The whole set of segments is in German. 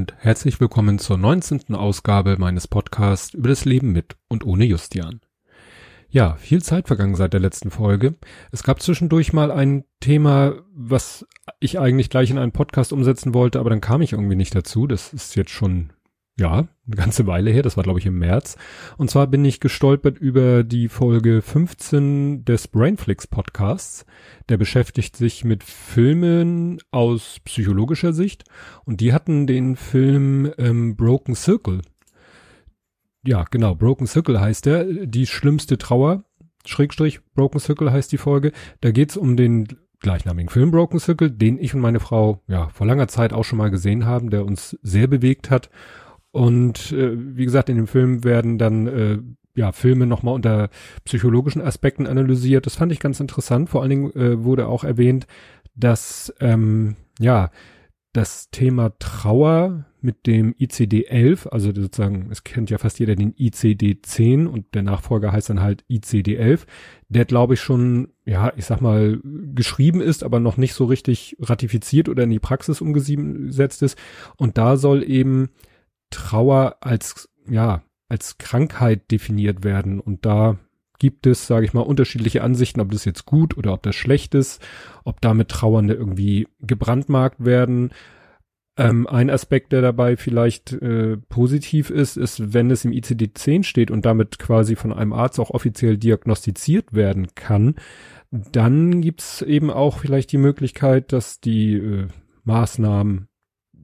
Und herzlich willkommen zur 19. Ausgabe meines Podcasts über das Leben mit und ohne Justian. Ja, viel Zeit vergangen seit der letzten Folge. Es gab zwischendurch mal ein Thema, was ich eigentlich gleich in einen Podcast umsetzen wollte, aber dann kam ich irgendwie nicht dazu. Das ist jetzt schon ja, eine ganze Weile her, das war glaube ich im März. Und zwar bin ich gestolpert über die Folge 15 des Brainflix Podcasts. Der beschäftigt sich mit Filmen aus psychologischer Sicht und die hatten den Film ähm, Broken Circle. Ja, genau, Broken Circle heißt der, die schlimmste Trauer. Schrägstrich Broken Circle heißt die Folge. Da geht's um den gleichnamigen Film Broken Circle, den ich und meine Frau ja vor langer Zeit auch schon mal gesehen haben, der uns sehr bewegt hat und äh, wie gesagt, in dem Film werden dann äh, ja Filme nochmal unter psychologischen Aspekten analysiert. Das fand ich ganz interessant. Vor allen Dingen äh, wurde auch erwähnt, dass ähm, ja das Thema Trauer mit dem ICD-11, also sozusagen, es kennt ja fast jeder den ICD-10 und der Nachfolger heißt dann halt ICD-11, der glaube ich schon, ja, ich sag mal, geschrieben ist, aber noch nicht so richtig ratifiziert oder in die Praxis umgesetzt ist. Und da soll eben Trauer als, ja, als Krankheit definiert werden. Und da gibt es, sage ich mal, unterschiedliche Ansichten, ob das jetzt gut oder ob das schlecht ist, ob damit Trauernde irgendwie gebrandmarkt werden. Ähm, ein Aspekt, der dabei vielleicht äh, positiv ist, ist, wenn es im ICD-10 steht und damit quasi von einem Arzt auch offiziell diagnostiziert werden kann, dann gibt's eben auch vielleicht die Möglichkeit, dass die äh, Maßnahmen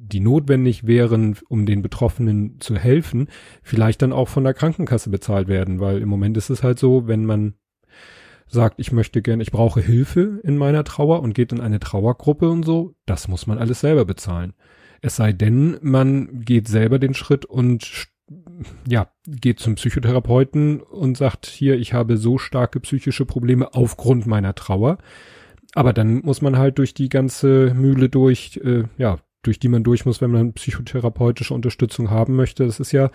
die notwendig wären, um den Betroffenen zu helfen, vielleicht dann auch von der Krankenkasse bezahlt werden, weil im Moment ist es halt so, wenn man sagt, ich möchte gerne, ich brauche Hilfe in meiner Trauer und geht in eine Trauergruppe und so, das muss man alles selber bezahlen. Es sei denn, man geht selber den Schritt und ja, geht zum Psychotherapeuten und sagt, hier, ich habe so starke psychische Probleme aufgrund meiner Trauer. Aber dann muss man halt durch die ganze Mühle durch, äh, ja, durch die man durch muss, wenn man psychotherapeutische Unterstützung haben möchte. Das ist ja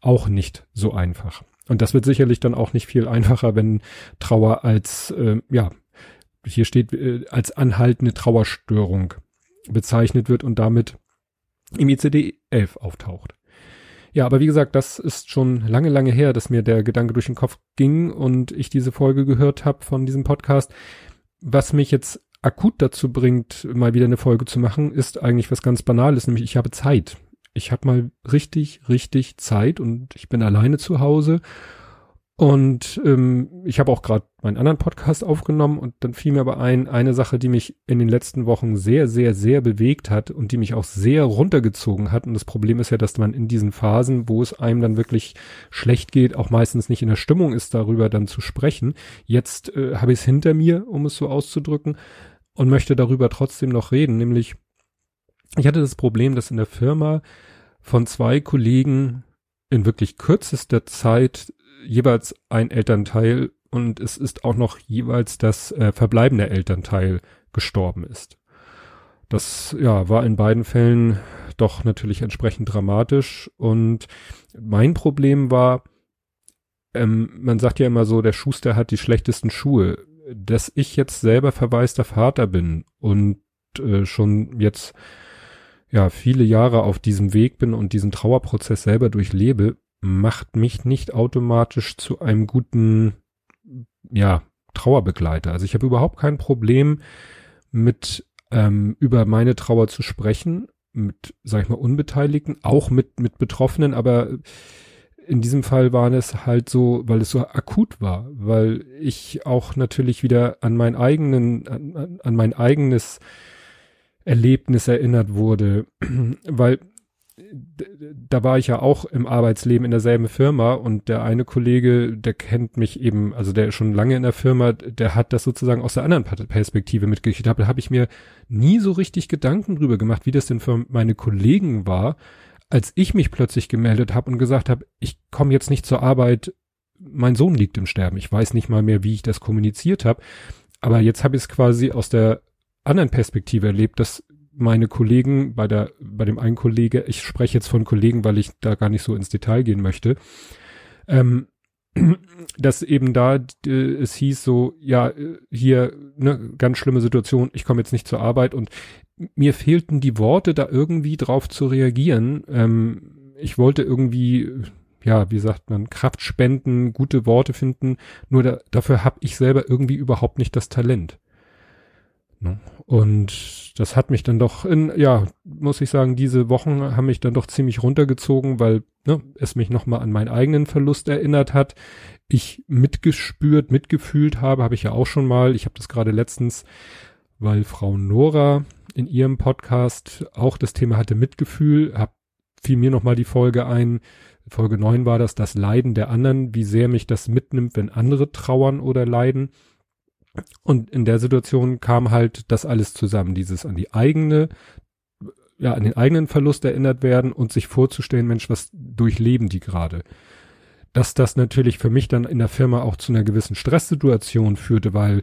auch nicht so einfach. Und das wird sicherlich dann auch nicht viel einfacher, wenn Trauer als, äh, ja, hier steht, äh, als anhaltende Trauerstörung bezeichnet wird und damit im ICD-11 auftaucht. Ja, aber wie gesagt, das ist schon lange, lange her, dass mir der Gedanke durch den Kopf ging und ich diese Folge gehört habe von diesem Podcast. Was mich jetzt akut dazu bringt, mal wieder eine Folge zu machen, ist eigentlich was ganz Banales, nämlich ich habe Zeit. Ich habe mal richtig, richtig Zeit und ich bin alleine zu Hause und ähm, ich habe auch gerade meinen anderen Podcast aufgenommen und dann fiel mir aber ein, eine Sache, die mich in den letzten Wochen sehr, sehr, sehr bewegt hat und die mich auch sehr runtergezogen hat. Und das Problem ist ja, dass man in diesen Phasen, wo es einem dann wirklich schlecht geht, auch meistens nicht in der Stimmung ist, darüber dann zu sprechen. Jetzt äh, habe ich es hinter mir, um es so auszudrücken, und möchte darüber trotzdem noch reden. Nämlich, ich hatte das Problem, dass in der Firma von zwei Kollegen in wirklich kürzester Zeit jeweils ein Elternteil und es ist auch noch jeweils das äh, verbleibende Elternteil gestorben ist. Das ja war in beiden Fällen doch natürlich entsprechend dramatisch und mein Problem war, ähm, man sagt ja immer so, der Schuster hat die schlechtesten Schuhe, dass ich jetzt selber verwaister Vater bin und äh, schon jetzt ja viele Jahre auf diesem Weg bin und diesen Trauerprozess selber durchlebe, macht mich nicht automatisch zu einem guten, ja, Trauerbegleiter. Also ich habe überhaupt kein Problem mit ähm, über meine Trauer zu sprechen, mit, sag ich mal, Unbeteiligten, auch mit, mit Betroffenen, aber in diesem Fall war es halt so, weil es so akut war, weil ich auch natürlich wieder an mein eigenen, an, an mein eigenes Erlebnis erinnert wurde, weil da war ich ja auch im Arbeitsleben in derselben Firma und der eine Kollege, der kennt mich eben, also der ist schon lange in der Firma, der hat das sozusagen aus der anderen Perspektive mitgekriegt. Da habe ich mir nie so richtig Gedanken drüber gemacht, wie das denn für meine Kollegen war, als ich mich plötzlich gemeldet habe und gesagt habe, ich komme jetzt nicht zur Arbeit, mein Sohn liegt im Sterben. Ich weiß nicht mal mehr, wie ich das kommuniziert habe. Aber jetzt habe ich es quasi aus der anderen Perspektive erlebt, dass meine Kollegen bei der, bei dem einen Kollege, ich spreche jetzt von Kollegen, weil ich da gar nicht so ins Detail gehen möchte, ähm, dass eben da äh, es hieß so, ja, hier, ne, ganz schlimme Situation, ich komme jetzt nicht zur Arbeit und mir fehlten die Worte, da irgendwie drauf zu reagieren. Ähm, ich wollte irgendwie, ja, wie sagt man, Kraft spenden, gute Worte finden, nur da, dafür habe ich selber irgendwie überhaupt nicht das Talent. Ne? Und das hat mich dann doch in, ja, muss ich sagen, diese Wochen haben mich dann doch ziemlich runtergezogen, weil ne, es mich nochmal an meinen eigenen Verlust erinnert hat. Ich mitgespürt, mitgefühlt habe, habe ich ja auch schon mal. Ich habe das gerade letztens, weil Frau Nora in ihrem Podcast auch das Thema hatte Mitgefühl, hab, fiel mir nochmal die Folge ein, Folge 9 war das, das Leiden der anderen, wie sehr mich das mitnimmt, wenn andere trauern oder leiden. Und in der Situation kam halt das alles zusammen, dieses an die eigene, ja, an den eigenen Verlust erinnert werden und sich vorzustellen, Mensch, was durchleben die gerade? Dass das natürlich für mich dann in der Firma auch zu einer gewissen Stresssituation führte, weil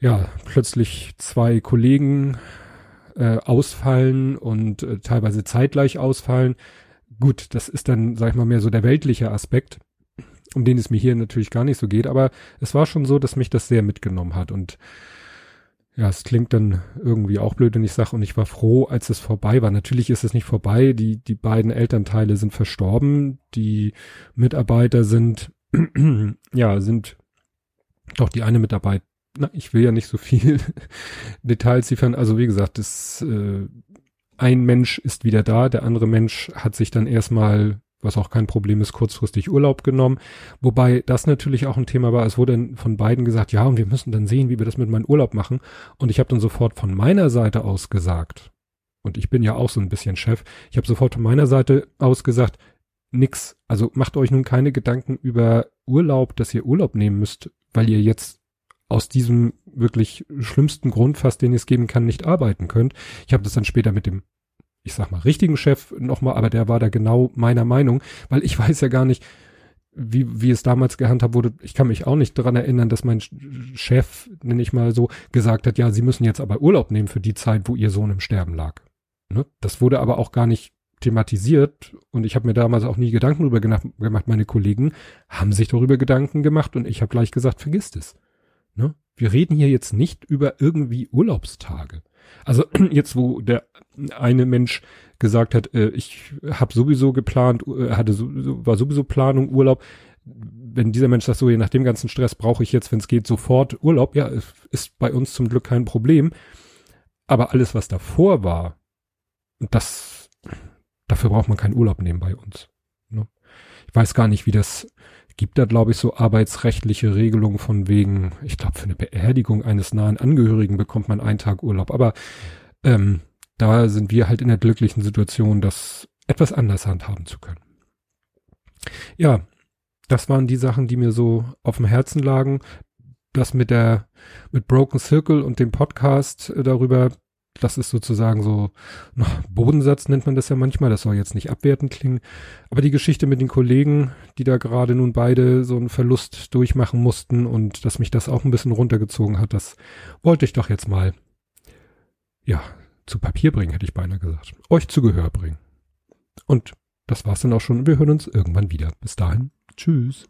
ja, plötzlich zwei Kollegen äh, ausfallen und äh, teilweise zeitgleich ausfallen. Gut, das ist dann, sag ich mal, mehr so der weltliche Aspekt um den es mir hier natürlich gar nicht so geht, aber es war schon so, dass mich das sehr mitgenommen hat und ja, es klingt dann irgendwie auch blöd, wenn ich sage, und ich war froh, als es vorbei war. Natürlich ist es nicht vorbei, die, die beiden Elternteile sind verstorben, die Mitarbeiter sind, ja, sind doch die eine Mitarbeit, na, ich will ja nicht so viel Details liefern, also wie gesagt, das, äh, ein Mensch ist wieder da, der andere Mensch hat sich dann erstmal was auch kein Problem ist, kurzfristig Urlaub genommen. Wobei das natürlich auch ein Thema war. Es wurde von beiden gesagt, ja, und wir müssen dann sehen, wie wir das mit meinem Urlaub machen. Und ich habe dann sofort von meiner Seite aus gesagt, und ich bin ja auch so ein bisschen Chef, ich habe sofort von meiner Seite aus gesagt, nix. Also macht euch nun keine Gedanken über Urlaub, dass ihr Urlaub nehmen müsst, weil ihr jetzt aus diesem wirklich schlimmsten Grund fast, den es geben kann, nicht arbeiten könnt. Ich habe das dann später mit dem ich sag mal, richtigen Chef nochmal, aber der war da genau meiner Meinung, weil ich weiß ja gar nicht, wie, wie es damals gehandhabt wurde. Ich kann mich auch nicht daran erinnern, dass mein Chef, nenne ich mal so, gesagt hat, ja, Sie müssen jetzt aber Urlaub nehmen für die Zeit, wo Ihr Sohn im Sterben lag. Ne? Das wurde aber auch gar nicht thematisiert und ich habe mir damals auch nie Gedanken darüber gemacht. Meine Kollegen haben sich darüber Gedanken gemacht und ich habe gleich gesagt, vergisst es. Ne? Wir reden hier jetzt nicht über irgendwie Urlaubstage. Also jetzt, wo der eine Mensch gesagt hat, äh, ich habe sowieso geplant, äh, hatte so, war sowieso Planung, Urlaub. Wenn dieser Mensch sagt, so, je nach dem ganzen Stress brauche ich jetzt, wenn es geht, sofort Urlaub, ja, ist bei uns zum Glück kein Problem. Aber alles, was davor war, das, dafür braucht man keinen Urlaub nehmen bei uns. Ne? Ich weiß gar nicht, wie das, gibt da, glaube ich, so arbeitsrechtliche Regelungen von wegen, ich glaube, für eine Beerdigung eines nahen Angehörigen bekommt man einen Tag Urlaub. Aber ähm, da sind wir halt in der glücklichen Situation, das etwas anders handhaben zu können. Ja, das waren die Sachen, die mir so auf dem Herzen lagen. Das mit der, mit Broken Circle und dem Podcast äh, darüber, das ist sozusagen so, Bodensatz nennt man das ja manchmal, das soll jetzt nicht abwertend klingen. Aber die Geschichte mit den Kollegen, die da gerade nun beide so einen Verlust durchmachen mussten und dass mich das auch ein bisschen runtergezogen hat, das wollte ich doch jetzt mal, ja, zu Papier bringen, hätte ich beinahe gesagt. Euch zu Gehör bringen. Und das war's dann auch schon. Wir hören uns irgendwann wieder. Bis dahin. Tschüss.